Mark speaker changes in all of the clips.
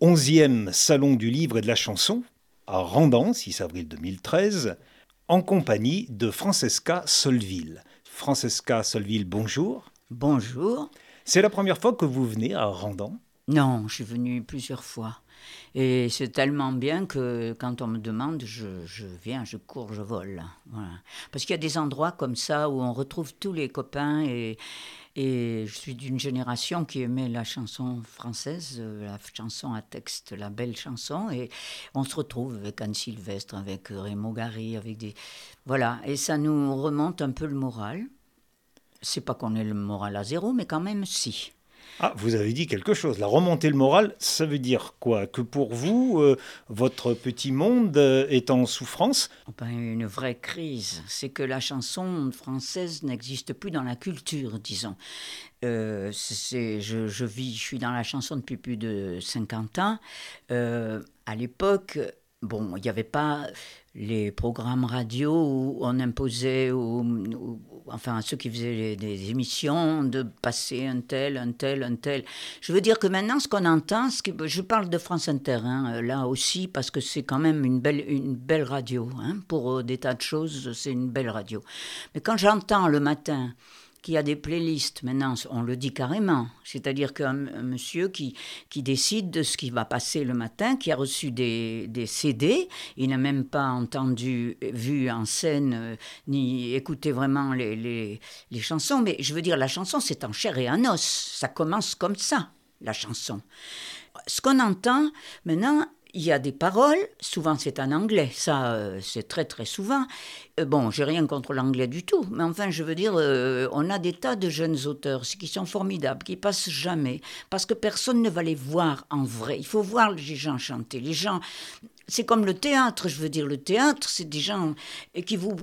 Speaker 1: 11e Salon du livre et de la chanson à Randan, 6 avril 2013, en compagnie de Francesca Solville. Francesca Solville, bonjour.
Speaker 2: Bonjour.
Speaker 1: C'est la première fois que vous venez à Randan?
Speaker 2: Non, je suis venue plusieurs fois. Et c'est tellement bien que quand on me demande, je, viens, je cours, je vole. Parce qu'il y a des endroits comme ça où on retrouve tous les copains et, et je suis d'une génération qui aimait la chanson française, euh, la chanson à texte, la belle chanson. Et on se retrouve avec Anne Sylvestre, avec Raymond Gary, avec des. Voilà. Et ça nous remonte un peu le moral. C'est pas qu'on ait le moral à zéro, mais quand même si.
Speaker 1: Ah, vous avez dit quelque chose. La remontée le moral, ça veut dire quoi? Que pour vous, euh, votre petit monde euh, est en souffrance?
Speaker 2: Ben, Une vraie crise. C'est que la chanson française n'existe plus dans la culture, disons. Euh, je, je, vis, je suis dans la chanson depuis plus de 50 ans. à l'époque, bon, il n'y avait pas les programmes radio où on imposait enfin à ceux qui faisaient des émissions de passer un tel, un tel, un tel. Je veux dire que maintenant ce qu'on entend, ce je parle de France Inter hein, là aussi parce que c'est quand même une belle, une belle radio. Hein, pour des tas de choses, c'est une belle radio. Mais quand j'entends le matin qui a des playlists. Maintenant, on le dit carrément. C'est-à-dire qu'un monsieur qui, qui décide de ce qui va passer le matin, qui a reçu des, des CD, il n'a même pas entendu, vu en scène, euh, ni écouté vraiment les, les, les chansons. Mais je veux dire, la chanson, c'est en chair et en os. Ça commence comme ça, la chanson. Ce qu'on entend maintenant, il y a des paroles, souvent c'est en anglais, ça euh, c'est très très souvent. Euh, bon, j'ai rien contre l'anglais du tout, mais enfin je veux dire, euh, on a des tas de jeunes auteurs qui sont formidables, qui passent jamais, parce que personne ne va les voir en vrai. Il faut voir les gens chanter. Les gens, c'est comme le théâtre, je veux dire, le théâtre, c'est des gens qui vous,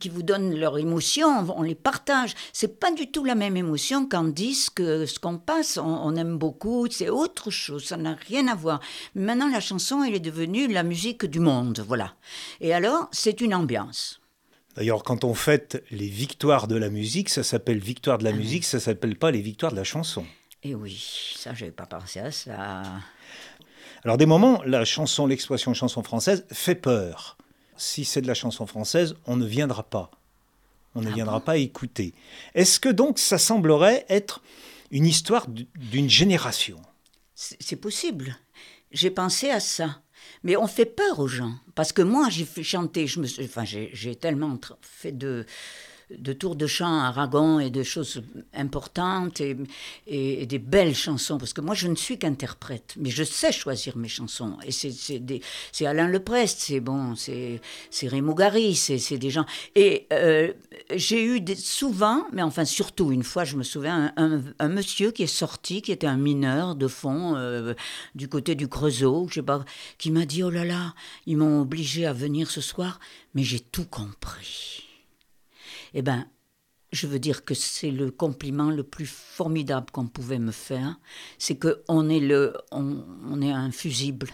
Speaker 2: qui vous donnent leur émotion, on les partage. C'est pas du tout la même émotion qu'en disque, ce qu'on passe, on, aime beaucoup, c'est autre chose, ça n'a rien à voir. Maintenant, la chanson, elle est devenue la musique du monde, voilà. Et alors, c'est une ambiance.
Speaker 1: D'ailleurs, quand on fête les victoires de la musique, ça s'appelle victoire de la ah musique, ça s'appelle pas les victoires de la chanson.
Speaker 2: Eh oui, ça, j'avais pas pensé à ça.
Speaker 1: Alors des moments, la chanson, l'expression chanson française fait peur. Si c'est de la chanson française, on ne viendra pas. On ne ah viendra pas écouter. Est-ce que donc ça semblerait être une histoire d'une génération?
Speaker 2: C'est possible. J'ai pensé à ça. Mais on fait peur aux gens. Parce que moi, j'ai chanter, je me, enfin, j'ai tellement fait de, de tours de chant Aragon et de choses importantes et, et, des belles chansons. Parce que moi, je ne suis qu'interprète, mais je sais choisir mes chansons. Et c'est Alain Leprest, c'est bon, c'est Raymond Gary, c'est des gens. Et euh, j'ai eu des, souvent, mais enfin surtout une fois, je me souviens, un, monsieur qui est sorti, qui était un mineur de fond euh, du côté du Creusot, je sais pas, qui m'a dit, oh là là, ils m'ont obligé à venir ce soir, mais j'ai tout compris eh bien, je veux dire que c'est le compliment le plus formidable qu'on pouvait me faire, c'est qu'on est, le, on, est un fusible.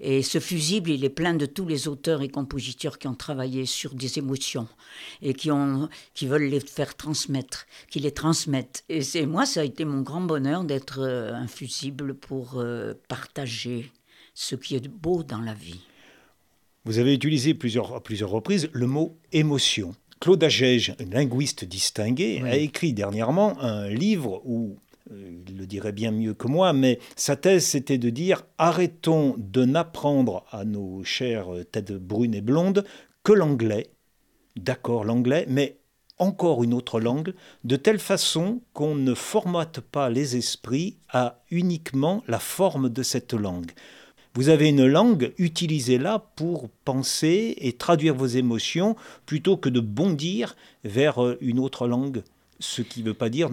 Speaker 2: Et ce fusible, il est plein de tous les auteurs et compositeurs qui ont travaillé sur des émotions et qui, ont, qui veulent les faire transmettre, qui les transmettent. Et c'est moi, ça a été mon grand bonheur d'être euh, un fusible pour euh, partager ce qui est beau dans la vie.
Speaker 1: Vous avez utilisé plusieurs, à plusieurs reprises le mot émotion. Claude Agege, linguiste distingué, a écrit dernièrement un livre où il le dirait bien mieux que moi, mais sa thèse c'était de dire arrêtons de n'apprendre à nos chères têtes brunes et blondes que l'anglais, d'accord l'anglais, mais encore une autre langue, de telle façon qu'on ne formate pas les esprits à uniquement la forme de cette langue. Vous avez une langue, utilisez-la pour penser et traduire vos émotions plutôt que de bondir vers euh, une autre langue, ce qui ne veut pas dire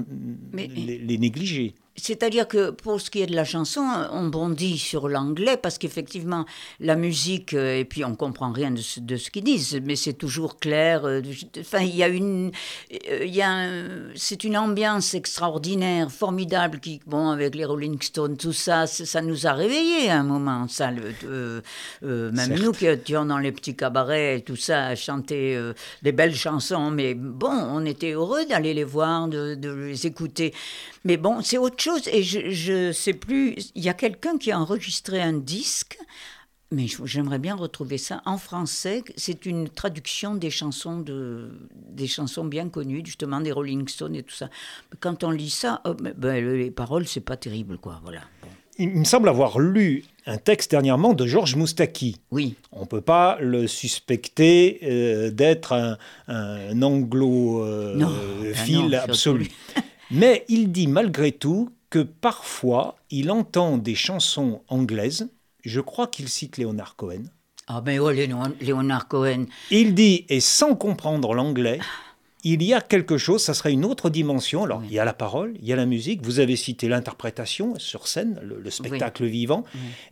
Speaker 1: les négliger.
Speaker 2: C'est-à-dire que pour ce qui est de la chanson, on bondit sur l'anglais parce qu'effectivement, la musique, euh, et puis on comprend rien de ce, de ce qu'ils disent, mais c'est toujours clair. Euh, enfin, il y a une. Euh, il y a c'est une ambiance extraordinaire, formidable, qui, bon, avec les Rolling Stones, tout ça, ça nous a réveillés à un moment, ça. Le, même nous qui étions dans les petits cabarets et tout ça, à chanter des belles chansons, mais bon, on était heureux d'aller les voir, de, de les écouter. Mais bon, c'est autre chose. Et je ne sais plus. Il y a quelqu'un qui a enregistré un disque. Mais j'aimerais bien retrouver ça en français. C'est une traduction des chansons, de, des chansons bien connues, justement des Rolling Stones et tout ça. Quand on lit ça, oh, ben, les paroles, c'est pas terrible, quoi. Voilà.
Speaker 1: Il me semble avoir lu un texte dernièrement de Georges Moustaki.
Speaker 2: Oui.
Speaker 1: On ne peut pas le suspecter euh, d'être un, un anglophile euh, absolu. Mais il dit malgré tout que parfois il entend des chansons anglaises. Je crois qu'il cite Léonard Cohen.
Speaker 2: Ah ben oui, Léonard Cohen.
Speaker 1: Il dit, et sans comprendre l'anglais, il y a quelque chose, ça serait une autre dimension. Alors, il y a la parole, il y a la musique, vous avez cité l'interprétation sur scène, le, spectacle vivant,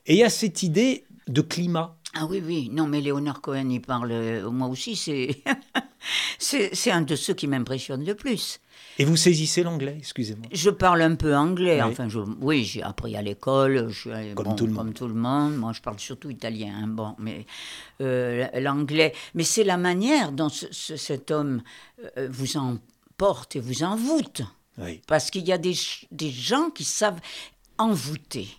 Speaker 1: et il y a cette idée de climat.
Speaker 2: Ah oui, oui, non, mais Léonard Cohen, il parle, euh, moi aussi, c'est, c'est un de ceux qui m'impressionne le plus.
Speaker 1: Et vous saisissez l'anglais, excusez-moi
Speaker 2: Je parle un peu anglais, enfin, je, oui, j'ai appris à l'école,
Speaker 1: comme, tout le
Speaker 2: comme tout le monde. Moi, je parle surtout italien, hein, bon, mais euh, l'anglais. Mais c'est la manière dont cet homme euh, vous emporte et vous envoûte. Oui. Parce qu'il y a des, des gens qui savent envoûter,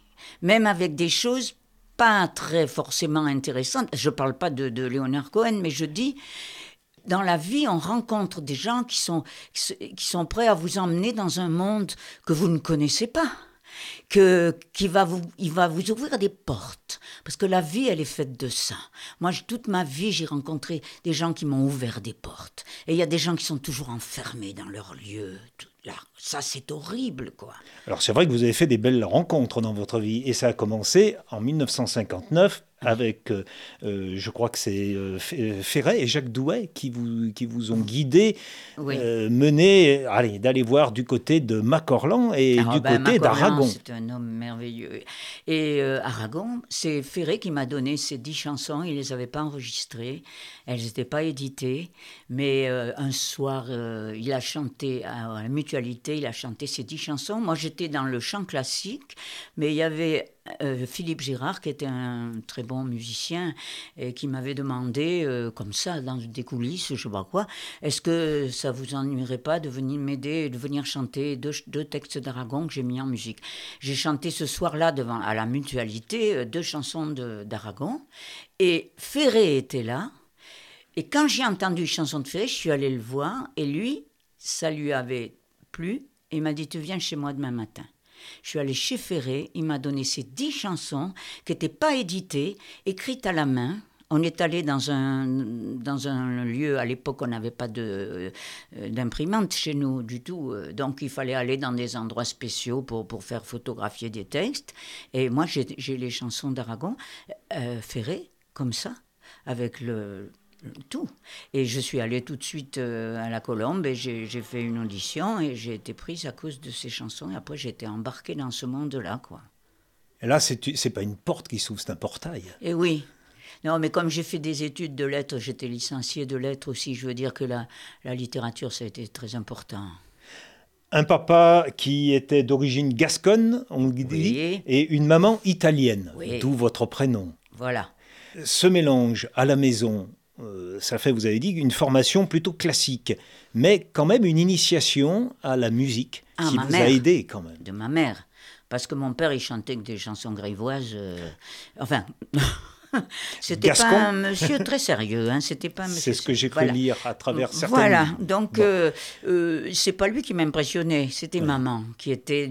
Speaker 2: même avec des choses pas très forcément intéressantes. Je ne parle pas de, de Leonard Cohen, mais je dis dans la vie, on rencontre des gens qui sont, qui sont prêts à vous emmener dans un monde que vous ne connaissez pas. Que, qui va vous, il va vous ouvrir des portes. Parce que la vie, elle est faite de ça. Moi, toute ma vie, j'ai rencontré des gens qui m'ont ouvert des portes. Et il y a des gens qui sont toujours enfermés dans leur lieu. Ça, c'est horrible, quoi.
Speaker 1: Alors, c'est vrai que vous avez fait des belles rencontres dans votre vie. Et ça a commencé en 1959 avec, euh, euh, je crois que c'est euh, Ferret et Jacques Douai qui vous, qui vous ont guidé, mené, allez, d'aller voir du côté de Macorlan et ah, du ben, côté d'Aragon.
Speaker 2: C'est un homme merveilleux. Et Aragon, c'est Ferret qui m'a donné ces dix chansons. Il les avait pas enregistrées, elles n'étaient pas éditées, mais un soir, il a chanté à la Il a chanté ces dix chansons. Moi, j'étais dans le chant classique, mais il y avait euh, Philippe Girard, qui était un très bon musicien, et qui m'avait demandé, euh, comme ça, dans des coulisses, je sais pas quoi, est-ce que ça vous ennuierait pas de venir m'aider, de venir chanter deux, deux textes d'Aragon que j'ai mis en musique? J'ai chanté ce soir-là devant à la mutualité euh, deux chansons d'Aragon, et Ferré était là. Et quand j'ai entendu une chanson de Ferré, je suis allée le voir, et lui, ça lui avait plu, et il m'a dit, tu viens chez moi demain matin. Je suis allée chez Ferré, il m'a donné ces dix chansons qui n'étaient pas éditées, écrites à la main. On est allé dans un, dans un lieu, à l'époque on n'avait pas euh, d'imprimante chez nous du tout, euh, donc il fallait aller dans des endroits spéciaux pour, pour faire photographier des textes. Et moi j'ai, les chansons d'Aragon, euh, Ferré, comme ça, avec le, tout. Et je suis allée tout de suite euh, à la Colombe et j'ai fait une audition et j'ai été prise à cause de ces chansons. Et après, j'ai été embarquée dans ce monde-là, quoi.
Speaker 1: Et là, c'est pas une porte qui s'ouvre, c'est un portail.
Speaker 2: Et oui. Non, mais comme j'ai fait des études de lettres, j'étais licenciée de lettres aussi. Je veux dire que la, la littérature, ça a été très important.
Speaker 1: Un papa qui était d'origine gasconne, on dit, et une maman italienne, d'où votre prénom.
Speaker 2: Voilà.
Speaker 1: Ce mélange à la maison ça fait, vous avez dit, une formation plutôt classique, mais quand même une initiation à la musique ah, qui vous a aidé quand même.
Speaker 2: De ma mère. Parce que mon père, il chantait que des chansons grivoises. Euh, enfin, C'était pas un monsieur très sérieux, hein. C'était pas.
Speaker 1: C'est ce que j'ai cru lire à travers certains.
Speaker 2: Voilà, donc euh, euh, c'est pas lui qui m'impressionnait, c'était maman qui était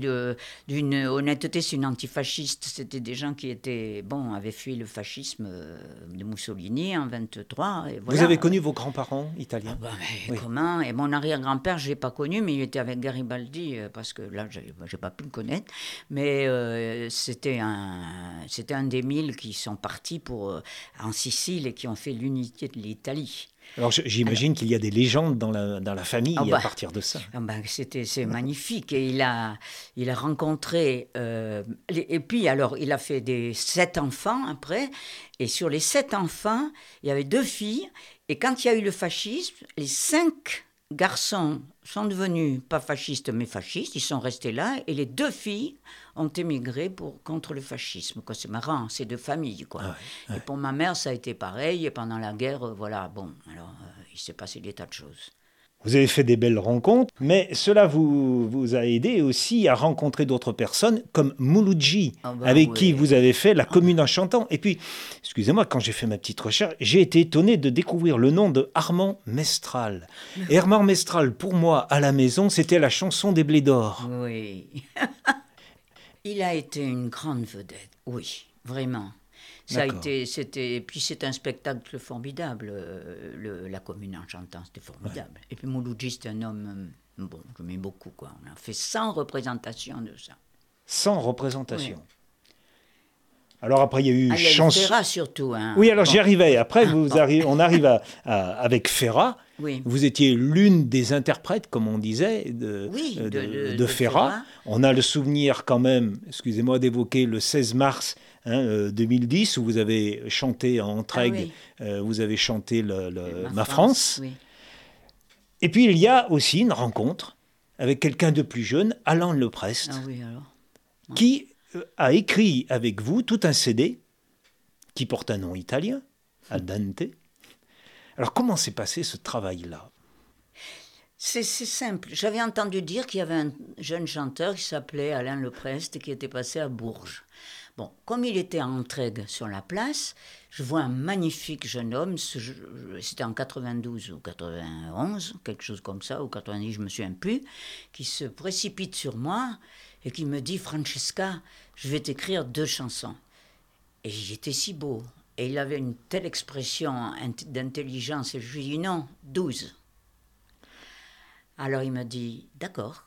Speaker 2: d'une honnêteté, c'est une antifasciste. C'était des gens qui étaient bon, avaient fui le fascisme euh, de Mussolini en 23. Et
Speaker 1: Vous avez connu vos grands-parents italiens
Speaker 2: ah bah, Comment Et mon arrière-grand-père, je l'ai pas connu, mais il était avec Garibaldi parce que là, j'ai pas pu le connaître. Mais c'était un, c'était un des mille qui sont partis pour euh, en Sicile et qui ont fait l'unité de l'Italie.
Speaker 1: Alors j'imagine qu'il y a des légendes dans la, dans la famille ah à bah, partir de ça.
Speaker 2: Bah, c'était c'est magnifique. Et il a il a rencontré euh, et puis alors il a fait des sept enfants après. Et sur les sept enfants il y avait deux filles. Et quand il y a eu le fascisme les cinq garçons sont devenus pas fascistes mais fascistes, ils sont restés là. Et les deux filles ont émigré pour contre le fascisme. C'est marrant, c'est de famille quoi. Ah et pour ma mère ça a été pareil et pendant la guerre euh, voilà bon alors euh, il s'est passé des tas de choses.
Speaker 1: Vous avez fait des belles rencontres, mais cela vous, vous a aidé aussi à rencontrer d'autres personnes comme Mouloudji,
Speaker 2: Ah bah
Speaker 1: avec
Speaker 2: ouais.
Speaker 1: qui vous avez fait la commune en chantant. Et puis, excusez-moi, quand j'ai fait ma petite recherche, j'ai été étonné de découvrir le nom de Armand Mestral. Et Armand Mestral, pour moi, à la maison, c'était la chanson des blés d'or.
Speaker 2: Oui. Il a été une grande vedette, oui, vraiment. Ça a été, c'était, et puis c'est un spectacle formidable, euh, le- la commune en chantant, c'était formidable. Et puis Mouloudji, c'est un homme, euh, bon, je m'aime beaucoup, quoi. On a fait 100 représentations de ça.
Speaker 1: Sans représentation. Alors après, il y a eu
Speaker 2: Ah,
Speaker 1: chanson.
Speaker 2: Ferrat surtout. Hein.
Speaker 1: Oui, alors
Speaker 2: Bon,
Speaker 1: j'y arrivais. Après, vous arrivez, on arrive à- à- avec Ferrat.
Speaker 2: Oui.
Speaker 1: Vous étiez l'une des interprètes, comme on disait, de,
Speaker 2: Oui,
Speaker 1: euh,
Speaker 2: de-
Speaker 1: de,
Speaker 2: de-.
Speaker 1: On a le souvenir quand même, excusez-moi d'évoquer le 16 mars hein, euh, 2010, où vous avez chanté en Trègue,
Speaker 2: Ah oui.
Speaker 1: euh, vous avez chanté le- le-
Speaker 2: Ma,
Speaker 1: Ma France. Et puis il y a aussi une rencontre avec quelqu'un de plus jeune, Alain Leprest,
Speaker 2: Ah alors.
Speaker 1: qui a écrit avec vous tout un CD qui porte un nom italien, Al dente. Alors comment s'est passé ce travail-là?
Speaker 2: C'est simple. J'avais entendu dire qu'il y avait un jeune chanteur qui s'appelait Alain Leprest qui était passé à Bourges. Bon, comme il était en Trègue sur la place, je vois un magnifique jeune homme, c'était en 92 ou 91, quelque chose comme ça, ou 90, je me souviens plus, qui se précipite sur moi et qui me dit Francesca, je vais t'écrire deux chansons. Et il était si beau. Et il avait une telle expression int- d'intelligence. Et je lui dit non, 12. Alors il m'a dit d'accord.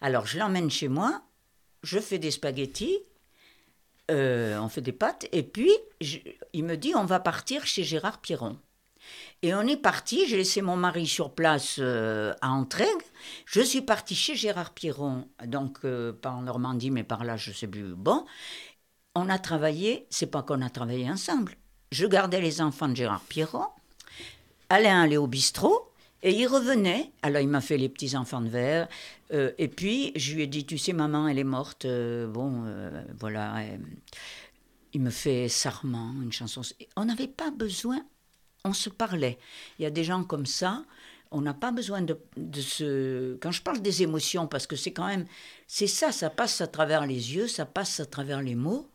Speaker 2: Alors je l'emmène chez moi, je fais des spaghettis, euh, on fait des pâtes, et puis il me dit on va partir chez Gérard Pierron. Et on est parti, j'ai laissé mon mari sur place euh, à Entraigue. Je suis parti chez Gérard Pierron, donc euh, pas en Normandie, mais par là, je sais plus. Bon, on a travaillé, c'est pas qu'on a travaillé ensemble. Je gardais les enfants de Gérard Pierron, Alain allait au bistrot, et il revenait. Alors il m'a fait les petits enfants de verre, euh, et puis je lui ai dit, tu sais, maman, elle est morte. bon, voilà. il me fait Sarment, une chanson. On n'avait pas besoin, on se parlait. Il y a des gens comme ça, on n'a pas besoin de, se... Quand je parle des émotions, parce que c'est quand même... C'est ça, ça passe à travers les yeux, ça passe à travers les mots.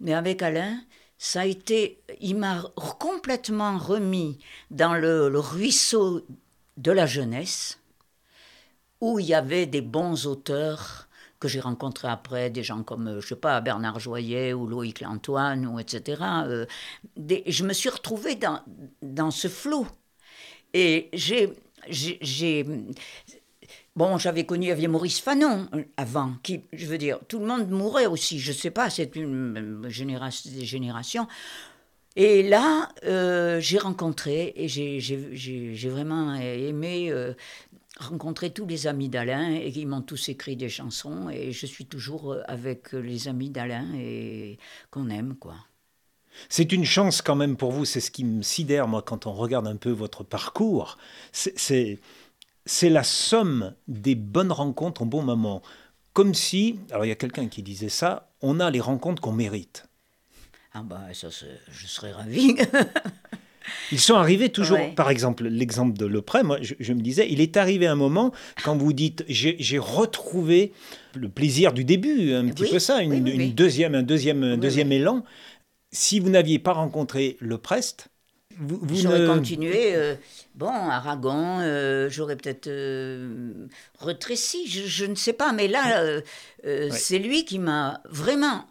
Speaker 2: Mais avec Alain, ça a été... Il m'a complètement remis dans le, le ruisseau de la jeunesse, où il y avait des bons auteurs que j'ai rencontrés après, des gens comme, euh, je sais pas, Bernard Joyet ou Loïc Lantoine, ou etc. euh, je me suis retrouvée dans, dans ce flot. Et j'ai... j'ai- Bon, j'avais connu, il y avait Maurice Fanon euh, avant, qui, je veux dire, tout le monde mourait aussi, je sais pas, c'est une génération, des générations. Et là, euh, j'ai rencontré, et j'ai- vraiment aimé euh, rencontrer tous les amis d'Alain, et ils m'ont tous écrit des chansons, et je suis toujours euh, avec les amis d'Alain, et qu'on aime, quoi.
Speaker 1: C'est une chance quand même pour vous, c'est ce qui me sidère moi quand on regarde un peu votre parcours. C'est la somme des bonnes rencontres au bon moment. Comme si, alors il y a quelqu'un qui disait ça, on a les rencontres qu'on mérite.
Speaker 2: Ah bah ça, je serais ravie.
Speaker 1: Ils sont arrivés toujours,
Speaker 2: Ouais.
Speaker 1: par exemple, l'exemple de Lepré, moi je, je me disais, il est arrivé un moment quand vous dites, j'ai retrouvé le plaisir du début, un petit
Speaker 2: Oui,
Speaker 1: peu ça, une,
Speaker 2: oui, oui,
Speaker 1: une
Speaker 2: oui.
Speaker 1: deuxième, un deuxième, un deuxième élan. Si vous n'aviez pas rencontré Leprest, vous, vous
Speaker 2: J'aurais
Speaker 1: ne...
Speaker 2: continué. euh, bon, Aragon, euh, j'aurais peut-être euh, retréci, je, je ne sais pas. Mais là, euh, c'est lui qui m'a vraiment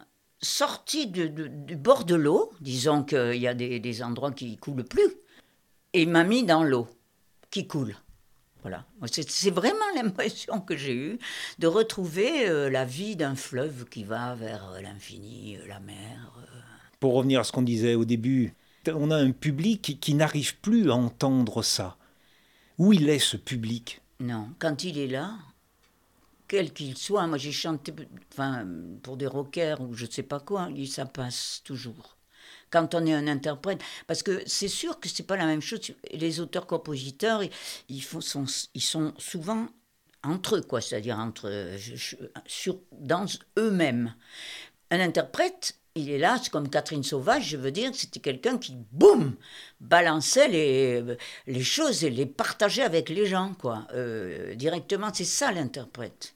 Speaker 2: sorti de- de- du bord de l'eau. Disons qu'il y a des, des endroits qui coulent plus. Et il m'a mis dans l'eau qui coule. Voilà. C'est vraiment l'impression que j'ai eue de retrouver euh, la vie d'un fleuve qui va vers euh, l'infini, euh, la mer.
Speaker 1: pour revenir à ce qu'on disait au début, on a un public qui, qui n'arrive plus à entendre ça. Où il est ce public?
Speaker 2: Non, quand il est là, quel qu'il soit, moi j'ai chanté enfin, pour des rockers ou je ne sais pas quoi, il- ça passe toujours. Quand on est un interprète, parce que c'est sûr que c'est pas la même chose. Les auteurs-compositeurs, ils, font, sont, ils sont souvent entre eux, quoi, c'est-à-dire entre je- sur, dans eux-mêmes. Un interprète, il est là, comme Catherine Sauvage, je veux dire, c'était quelqu'un qui, boum, balançait les, les choses et les partageait avec les gens, quoi. Euh, directement, c'est ça l'interprète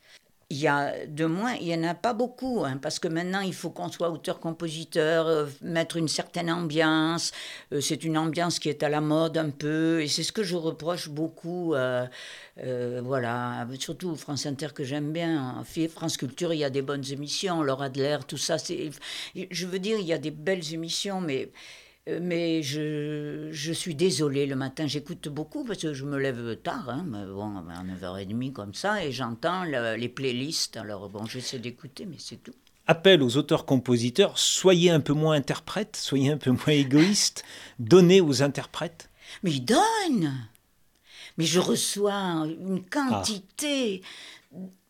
Speaker 2: il y a de moins, il n'y en a pas beaucoup, hein, parce que maintenant il faut qu'on soit auteur-compositeur, euh, mettre une certaine ambiance. Euh, c'est une ambiance qui est à la mode un peu, et c'est ce que je reproche beaucoup. Euh, voilà, surtout France Inter que j'aime bien. France Culture, il y a des bonnes émissions, Laura Adler, tout ça. Je veux dire, il y a des belles émissions, mais mais je, je, suis désolée le matin, j'écoute beaucoup parce que je me lève tard, hein, bon, à 9h30 comme ça, et j'entends les playlists. Alors bon, j'essaie d'écouter, mais c'est tout.
Speaker 1: Appel aux auteurs-compositeurs, soyez un peu moins interprètes, soyez un peu moins égoïstes, donnez aux interprètes.
Speaker 2: Mais ils donnent Mais je reçois une quantité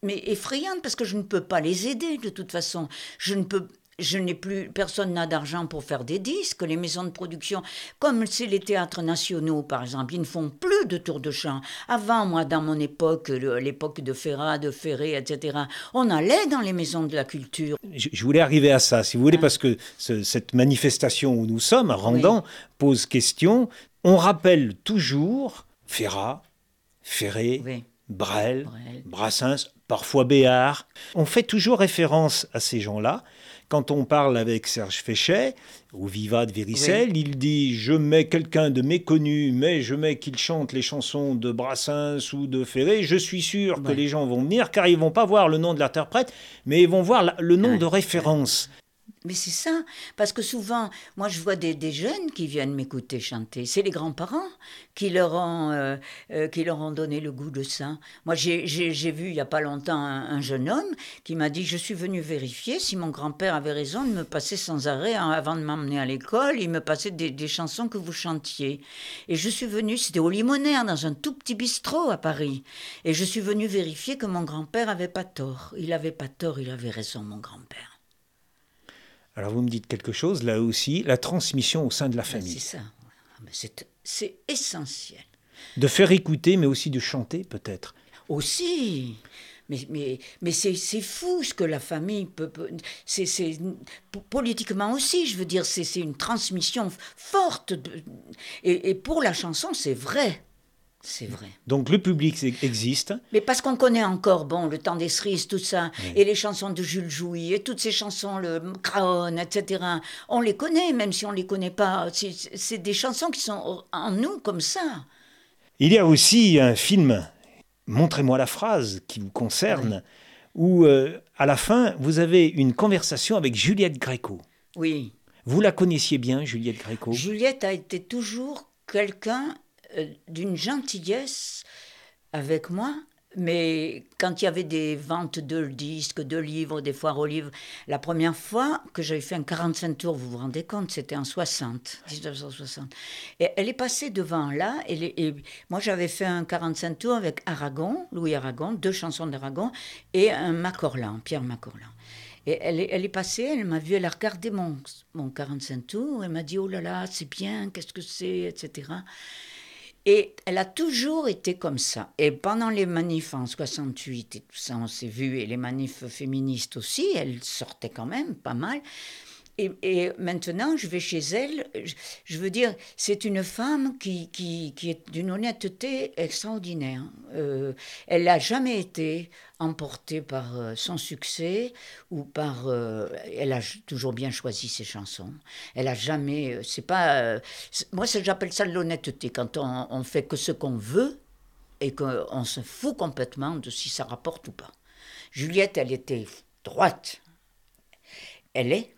Speaker 2: mais effrayante parce que je ne peux pas les aider de toute façon. Je ne peux je n'ai plus, personne n'a d'argent pour faire des disques. Les maisons de production, comme c'est les théâtres nationaux, par exemple, ils ne font plus de tours de chant. Avant, moi, dans mon époque, l'époque de Ferrat, de Ferré, etc., on allait dans les maisons de la culture.
Speaker 1: Je, voulais arriver à ça, si vous voulez, ah. parce que cette manifestation où nous sommes, à Randan, pose question. On rappelle toujours Ferrat, Ferré, Brel, Brassens, parfois Béard. On fait toujours référence à ces gens-là. Quand on parle avec Serge Féchet, ou Viva de Véricel, il dit Je mets quelqu'un de méconnu, mais je mets qu'il chante les chansons de Brassens ou de Ferré. Je suis sûr que les gens vont venir, car ils vont pas voir le nom de l'interprète, mais ils vont voir le nom de référence.
Speaker 2: Mais c'est ça, parce que souvent, moi je vois des, des jeunes qui viennent m'écouter chanter. C'est les grands-parents qui, leur ont, euh, euh, qui leur ont donné le goût de ça. Moi j'ai vu il n'y a pas longtemps un, jeune homme qui m'a dit Je suis venu vérifier si mon grand-père avait raison de me passer sans arrêt avant de m'emmener à l'école. Il me passait des, des, chansons que vous chantiez. Et je suis venu, c'était au Limonaire, dans un tout petit bistrot à Paris. Et je suis venu vérifier que mon grand-père avait pas tort. Il avait pas tort, il avait raison, mon grand-père.
Speaker 1: Alors vous me dites quelque chose, là aussi, la transmission au sein de la famille.
Speaker 2: C'est ça. Ah, c'est essentiel.
Speaker 1: De faire écouter, mais aussi de chanter, peut-être.
Speaker 2: Aussi. Mais, mais, mais c'est fou ce que la famille peut. c'est politiquement aussi, je veux dire, c'est une transmission forte. et, et, pour la chanson, c'est vrai. C'est vrai.
Speaker 1: Donc le public existe.
Speaker 2: Mais parce qu'on connaît encore, bon, le temps des cerises, tout ça, et les chansons de Jules Jouy, et toutes ces chansons, le Craon, etc. On les connaît, même si on ne les connaît pas. C'est des chansons qui sont en nous comme ça.
Speaker 1: Il y a aussi un film, Montrez-moi la phrase, qui vous concerne, où euh, à la fin, vous avez une conversation avec Juliette Gréco.
Speaker 2: Oui.
Speaker 1: Vous la connaissiez bien, Juliette Gréco?
Speaker 2: Juliette a été toujours quelqu'un d'une gentillesse avec moi. Mais quand il y avait des ventes de disques, de livres, des foires aux livres, la première fois que j'avais fait un 45 tours, vous vous rendez compte, c'était en 60, 1960. Et elle est passée devant là, et, et moi j'avais fait un 45 tours avec Aragon, Louis Aragon, deux chansons d'Aragon, et un Macorlan, Pierre Macorlan. Et elle est, elle est passée, elle m'a vu, elle a regardé mon, mon 45 tours, elle m'a dit, oh là là, c'est bien, qu'est-ce que c'est, etc. Et elle a toujours été comme ça. Et pendant les manifs en 68 et tout ça, on s'est vu, et les manifs féministes aussi, elle sortait quand même pas mal. Et, maintenant, je vais chez elle. Je, veux dire, c'est une femme qui, qui, qui est d'une honnêteté extraordinaire. Euh, elle n'a jamais été emportée par euh, son succès ou par. Euh, elle a toujours bien choisi ses chansons. Elle a jamais. C'est pas. moi, j'appelle ça l'honnêteté quand on, on fait que ce qu'on veut et qu'on se fout complètement de si ça rapporte ou pas. Juliette, elle était droite. Elle est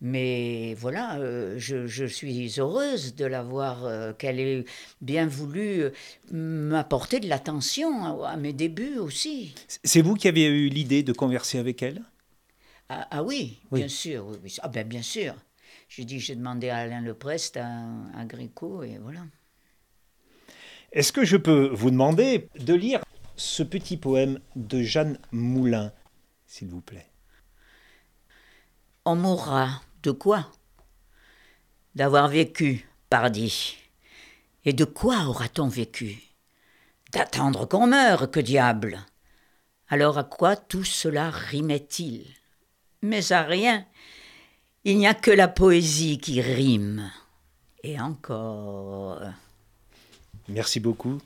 Speaker 2: mais voilà, euh, je, suis heureuse de l'avoir, euh, qu'elle ait bien voulu euh, m'apporter de l'attention à, mes débuts aussi.
Speaker 1: C'est vous qui avez eu l'idée de converser avec elle?
Speaker 2: Ah, ah oui, bien sûr. Ah ben bien sûr. J'ai dit, j'ai demandé à Alain Leprest, à, à Gréco, et voilà.
Speaker 1: Est-ce que je peux vous demander de lire ce petit poème de Jeanne Moulin, s'il vous plaît?
Speaker 2: On mourra de quoi? D'avoir vécu, pardi. Et de quoi aura-t-on vécu? D'attendre qu'on meure, que diable Alors à quoi tout cela rimait-il? Mais à rien. Il n'y a que la poésie qui rime. Et encore.
Speaker 1: Merci beaucoup.